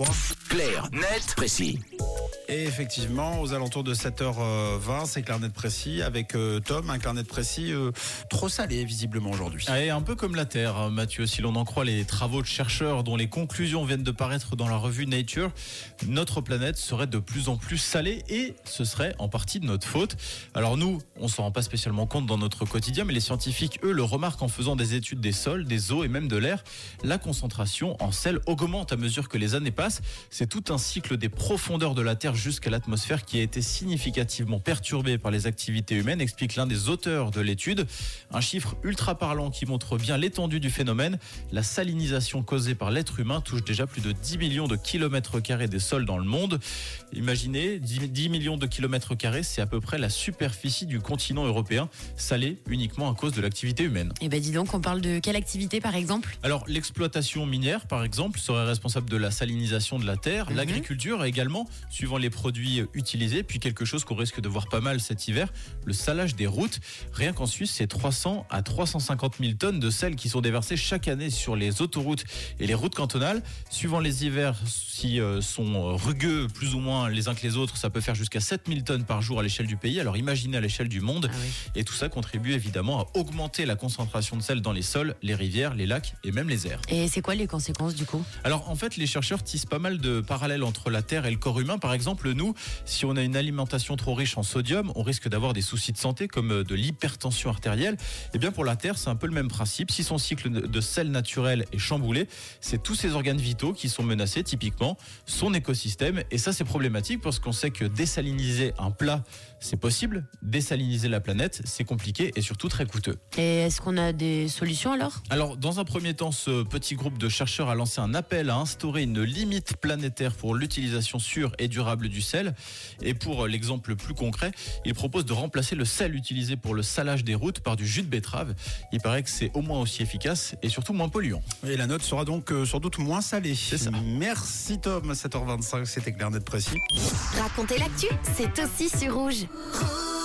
3. Clair, net, précis. Et effectivement, aux alentours de 7h20, c'est clair net précis avec euh, Tom, un clair net précis euh, trop salé visiblement aujourd'hui. Ah, et un peu comme la Terre, hein, Mathieu, si l'on en croit les travaux de chercheurs dont les conclusions viennent de paraître dans la revue Nature, notre planète serait de plus en plus salée et ce serait en partie de notre faute. Alors nous, on s'en rend pas spécialement compte dans notre quotidien, mais les scientifiques, eux, le remarquent en faisant des études des sols, des eaux et même de l'air. La concentration en sel augmente à mesure que les années passent. C'est tout un cycle des profondeurs de la Terre jusqu'à l'atmosphère qui a été significativement perturbé par les activités humaines, explique l'un des auteurs de l'étude. Un chiffre ultra parlant qui montre bien l'étendue du phénomène. La salinisation causée par l'être humain touche déjà plus de 10 millions de kilomètres carrés des sols dans le monde. Imaginez, 10 millions de kilomètres carrés, c'est à peu près la superficie du continent européen, salé uniquement à cause de l'activité humaine. Et ben dis donc, on parle de quelle activité par exemple? Alors l'exploitation minière, par exemple, serait responsable de la salinisation de la terre. Mhm. L'agriculture également, suivant les produits utilisés. Puis quelque chose qu'on risque de voir pas mal cet hiver, le salage des routes. Rien qu'en Suisse, c'est 300 à 350 000 tonnes de sel qui sont déversées chaque année sur les autoroutes et les routes cantonales. Suivant les hivers, si euh, sont rugueux plus ou moins les uns que les autres, ça peut faire jusqu'à 7000 tonnes par jour à l'échelle du pays. Alors imaginez à l'échelle du monde. Ah oui. Et tout ça contribue évidemment à augmenter la concentration de sel dans les sols, les rivières, les lacs et même les airs. Et c'est quoi les conséquences du coup? Alors en fait, les chercheurs tissent pas mal de parallèles entre la Terre et le corps humain. Par exemple, nous, si on a une alimentation trop riche en sodium, on risque d'avoir des soucis de santé comme euh, de l'hypertension artérielle. Et bien pour la Terre, c'est un peu le même principe. Si son cycle de sel naturel est chamboulé, c'est tous ses organes vitaux qui sont menacés, typiquement son écosystème. Et ça, c'est problématique parce qu'on sait que désaliniser un plat, c'est possible. Désaliniser la planète, c'est compliqué et surtout très coûteux. Et est-ce qu'on a des solutions alors? Alors, dans un premier temps, ce petit groupe de chercheurs a lancé un appel à instaurer une limite planétaire pour l'utilisation sûre et durable du sel. Et pour l'exemple plus concret, il propose de remplacer le sel utilisé pour le salage des routes par du jus de betterave. Il paraît que c'est au moins aussi efficace et surtout moins polluant. Et la note sera donc euh, sans doute moins salée. C'est ça. Merci Tom, 7h25, c'était clair net précis. Racontez l'actu, c'est aussi sur rouge. Rouge.